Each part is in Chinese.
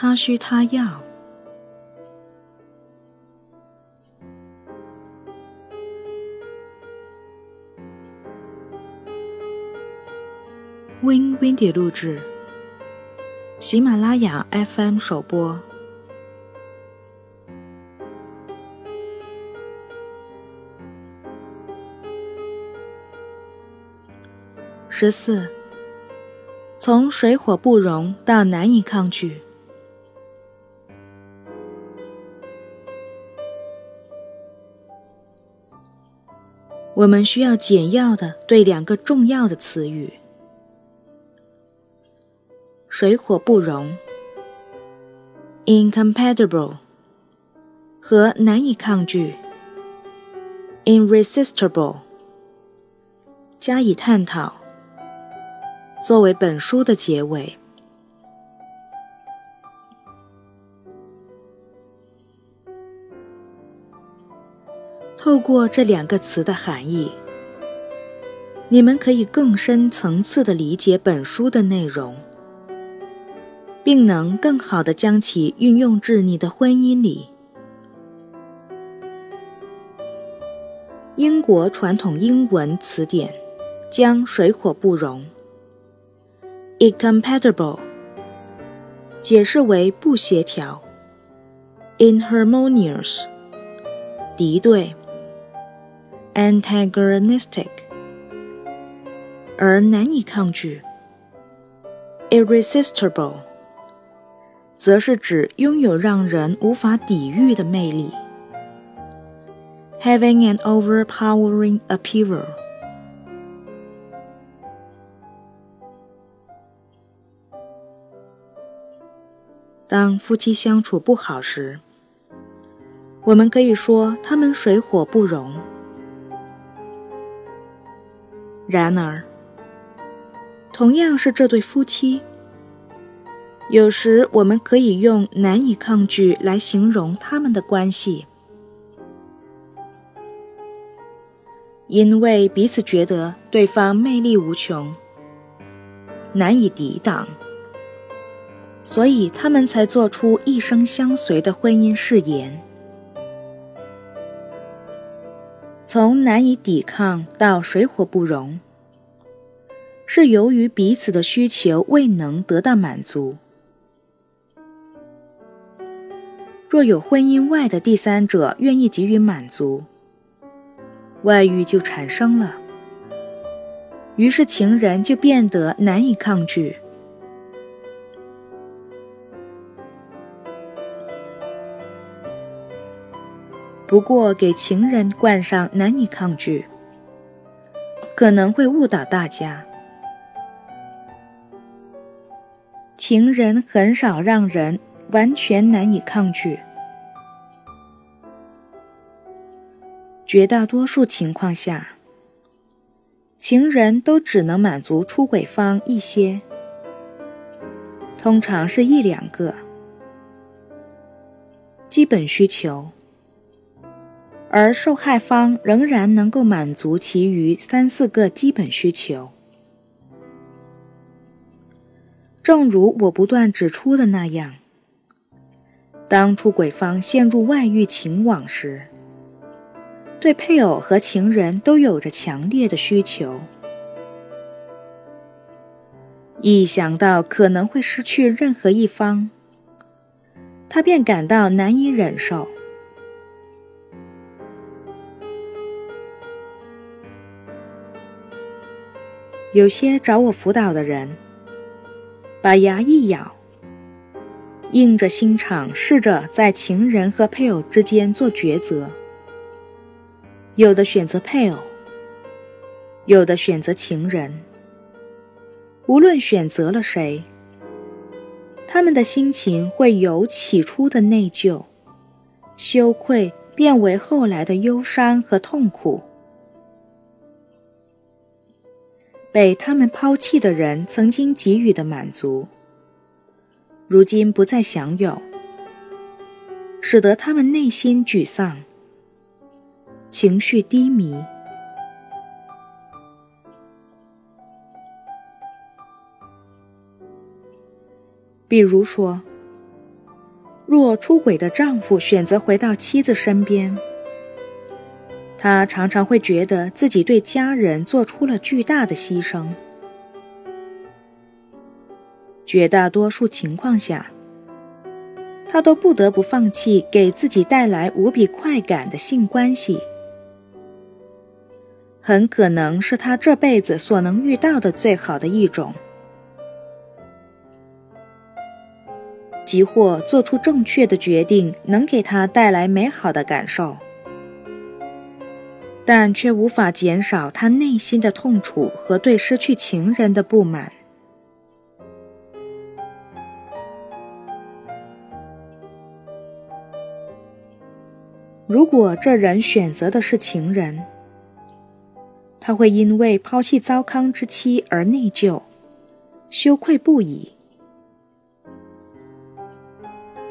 他需他要。Win Windy 录制，喜马拉雅 FM 首播。十四，从水火不容到难以抗拒。我们需要简要的对两个重要的词语：水火不容。（incompatible） 和难以抗拒。（irresistible） 加以探讨。作为本书的结尾，透过这两个词的含义，你们可以更深层次的理解本书的内容，并能更好的将其运用至你的婚姻里。英国传统英文词典将水火不容。incompatible 解释为不协调，inharmonious 敌对，antagonistic 而难以抗拒，irresistible 则是指拥有让人无法抵御的魅力，having an overpowering appeal。当夫妻相处不好时，我们可以说他们水火不容。然而，同样是这对夫妻，有时我们可以用难以抗拒来形容他们的关系，因为彼此觉得对方魅力无穷，难以抵挡。所以他们才做出一生相随的婚姻誓言。从难以抵抗到水火不容，是由于彼此的需求未能得到满足。若有婚姻外的第三者愿意给予满足，外遇就产生了，于是情人就变得难以抗拒。不过，给情人冠上难以抗拒，可能会误导大家。情人很少让人完全难以抗拒，绝大多数情况下，情人都只能满足出轨方一些，通常是一两个基本需求。而受害方仍然能够满足其余三四个基本需求。正如我不断指出的那样，当出轨方陷入外遇情网时，对配偶和情人都有着强烈的需求。一想到可能会失去任何一方，他便感到难以忍受。有些找我辅导的人，把牙一咬，硬着心肠试着在情人和配偶之间做抉择。有的选择配偶，有的选择情人。无论选择了谁，他们的心情会由起初的内疚、羞愧变为后来的忧伤和痛苦。被他们抛弃的人曾经给予的满足，如今不再享有，使得他们内心沮丧，情绪低迷。比如说，若出轨的丈夫选择回到妻子身边，他常常会觉得自己对家人做出了巨大的牺牲。绝大多数情况下，他都不得不放弃给自己带来无比快感的性关系，很可能是他这辈子所能遇到的最好的一种。即或做出正确的决定，能给他带来美好的感受，但却无法减少他内心的痛楚和对失去情人的不满。如果这人选择的是情人，他会因为抛弃糟糠之妻而内疚、羞愧不已。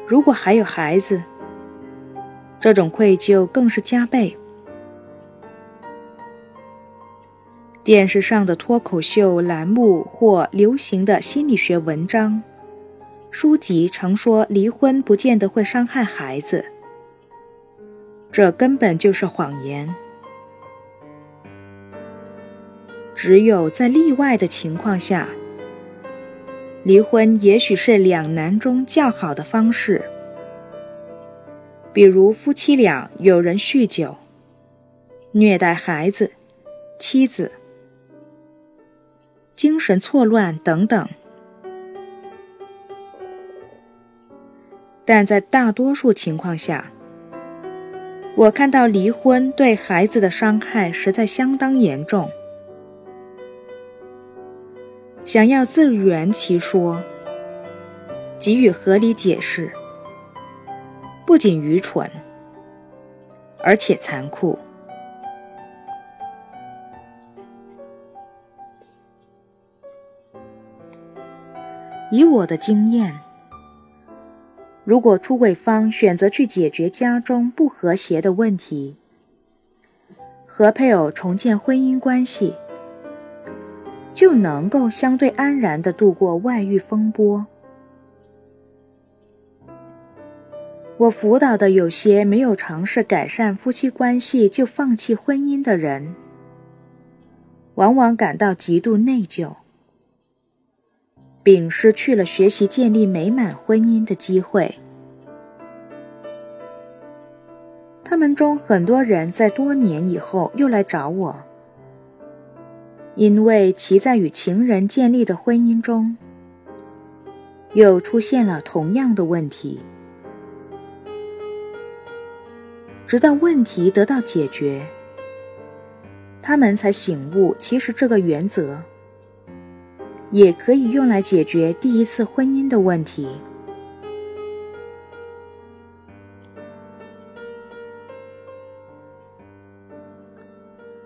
如果还有孩子，这种愧疚更是加倍。电视上的脱口秀栏目或流行的心理学文章、书籍常说离婚不见得会伤害孩子，这根本就是谎言。只有在例外的情况下。离婚也许是两难中较好的方式，比如夫妻俩有人酗酒、虐待孩子、妻子、精神错乱等等。但在大多数情况下，我看到离婚对孩子的伤害实在相当严重。想要自圆其说，给予合理解释，不仅愚蠢，而且残酷。以我的经验，如果出轨方选择去解决家中不和谐的问题，和配偶重建婚姻关系。就能够相对安然地度过外遇风波。我辅导的有些没有尝试改善夫妻关系就放弃婚姻的人，往往感到极度内疚，并失去了学习建立美满婚姻的机会。他们中很多人在多年以后又来找我。因为其在与情人建立的婚姻中，又出现了同样的问题，直到问题得到解决，他们才醒悟，其实这个原则也可以用来解决第一次婚姻的问题。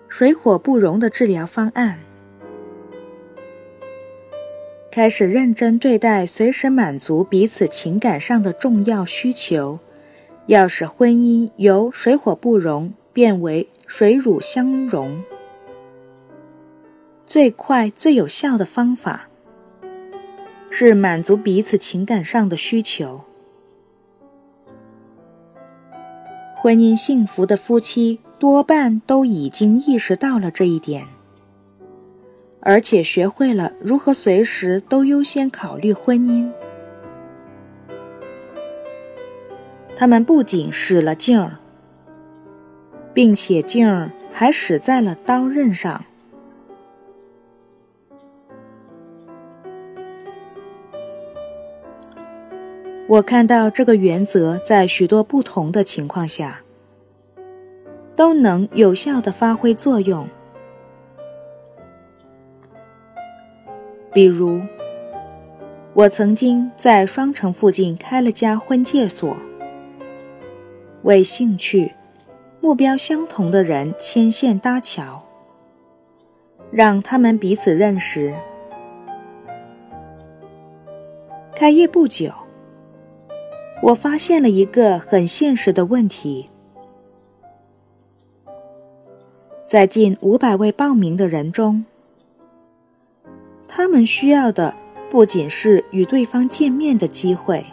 水火不容的治疗方案，开始认真对待，随时满足彼此情感上的重要需求，要使婚姻由水火不容变为水乳相融。最快最有效的方法是满足彼此情感上的需求。婚姻幸福的夫妻。多半都已经意识到了这一点，而且学会了如何随时都优先考虑婚姻。他们不仅使了劲儿，并且劲儿还使在了刀刃上。我看到这个原则在许多不同的情况下。都能有效的发挥作用。比如，我曾经在双城附近开了家婚介所，为兴趣、目标相同的人牵线搭桥，让他们彼此认识。开业不久，我发现了一个很现实的问题。在近五百位报名的人中，他们需要的不仅是与对方见面的机会，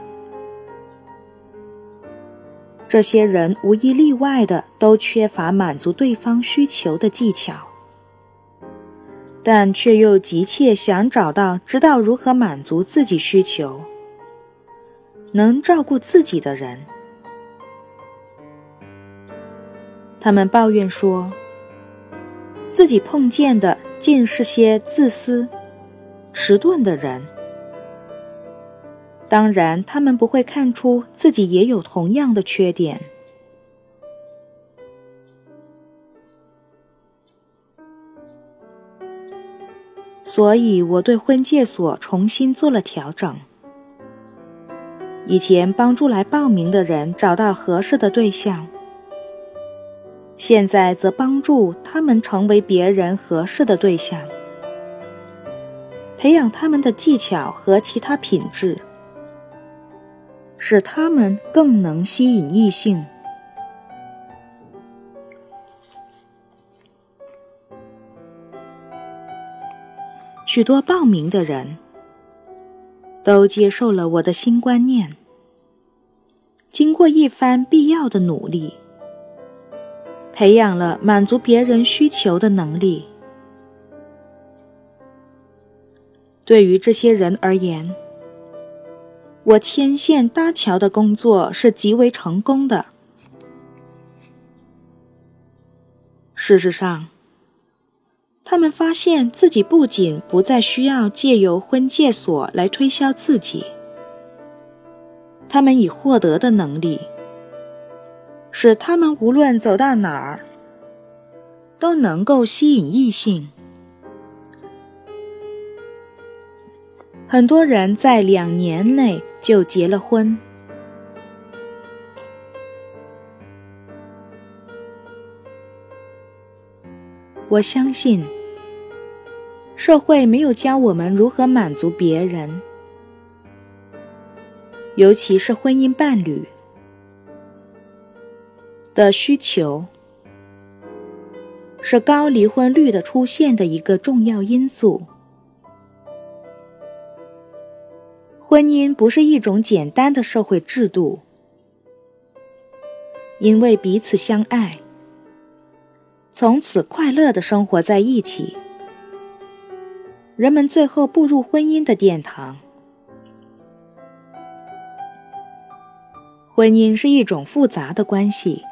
这些人无一例外的都缺乏满足对方需求的技巧，但却又急切想找到知道如何满足自己需求、能照顾自己的人。他们抱怨说，自己碰见的尽是些自私、迟钝的人。当然，他们不会看出自己也有同样的缺点，所以我对婚介所重新做了调整。以前帮助来报名的人找到合适的对象，现在则帮助他们成为别人合适的对象，培养他们的技巧和其他品质。使他们更能吸引异性。许多报名的人都接受了我的新观念。经过一番必要的努力，培养了满足别人需求的能力。对于这些人而言，我牵线搭桥的工作是极为成功的。事实上，他们发现自己不仅不再需要借由婚介所来推销自己，他们已获得的能力，使他们无论走到哪儿，都能够吸引异性。很多人在两年内。就结了婚。我相信，社会没有教我们如何满足别人，尤其是婚姻伴侣的需求，是高离婚率的出现的一个重要因素。婚姻不是一种简单的社会制度，因为彼此相爱，从此快乐的生活在一起，人们最后步入婚姻的殿堂。婚姻是一种复杂的关系，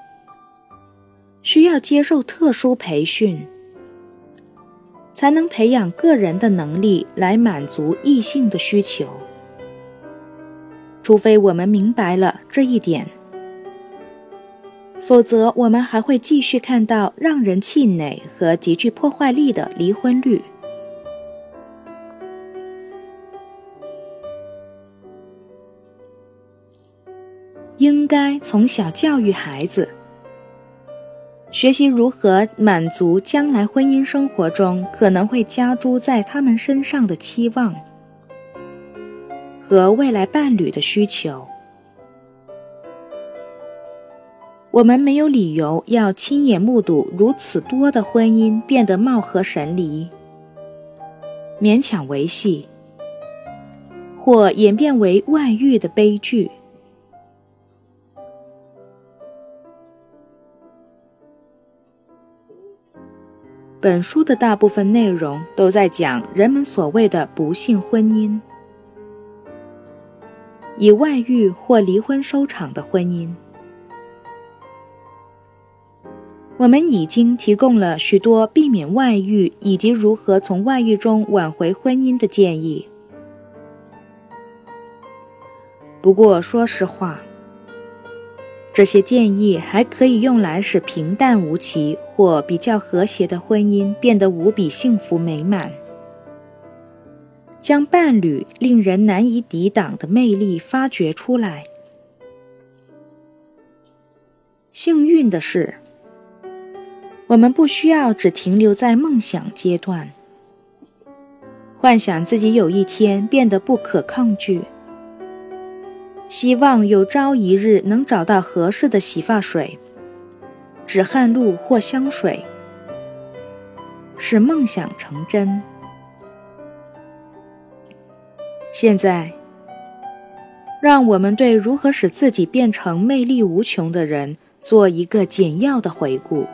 需要接受特殊培训，才能培养个人的能力来满足异性的需求。除非我们明白了这一点，否则我们还会继续看到让人气馁和极具破坏力的离婚率。应该从小教育孩子，学习如何满足将来婚姻生活中可能会加诸在他们身上的期望。和未来伴侣的需求，我们没有理由要亲眼目睹如此多的婚姻变得貌合神离、勉强维系，或演变为外遇的悲剧。本书的大部分内容都在讲人们所谓的不幸婚姻。以外遇或离婚收场的婚姻，我们已经提供了许多避免外遇以及如何从外遇中挽回婚姻的建议。不过，说实话，这些建议还可以用来使平淡无奇或比较和谐的婚姻变得无比幸福美满。将伴侣令人难以抵挡的魅力发掘出来。幸运的是，我们不需要只停留在梦想阶段，幻想自己有一天变得不可抗拒，希望有朝一日能找到合适的洗发水、止汗露或香水，使梦想成真。现在，让我们对如何使自己变成魅力无穷的人做一个简要的回顾。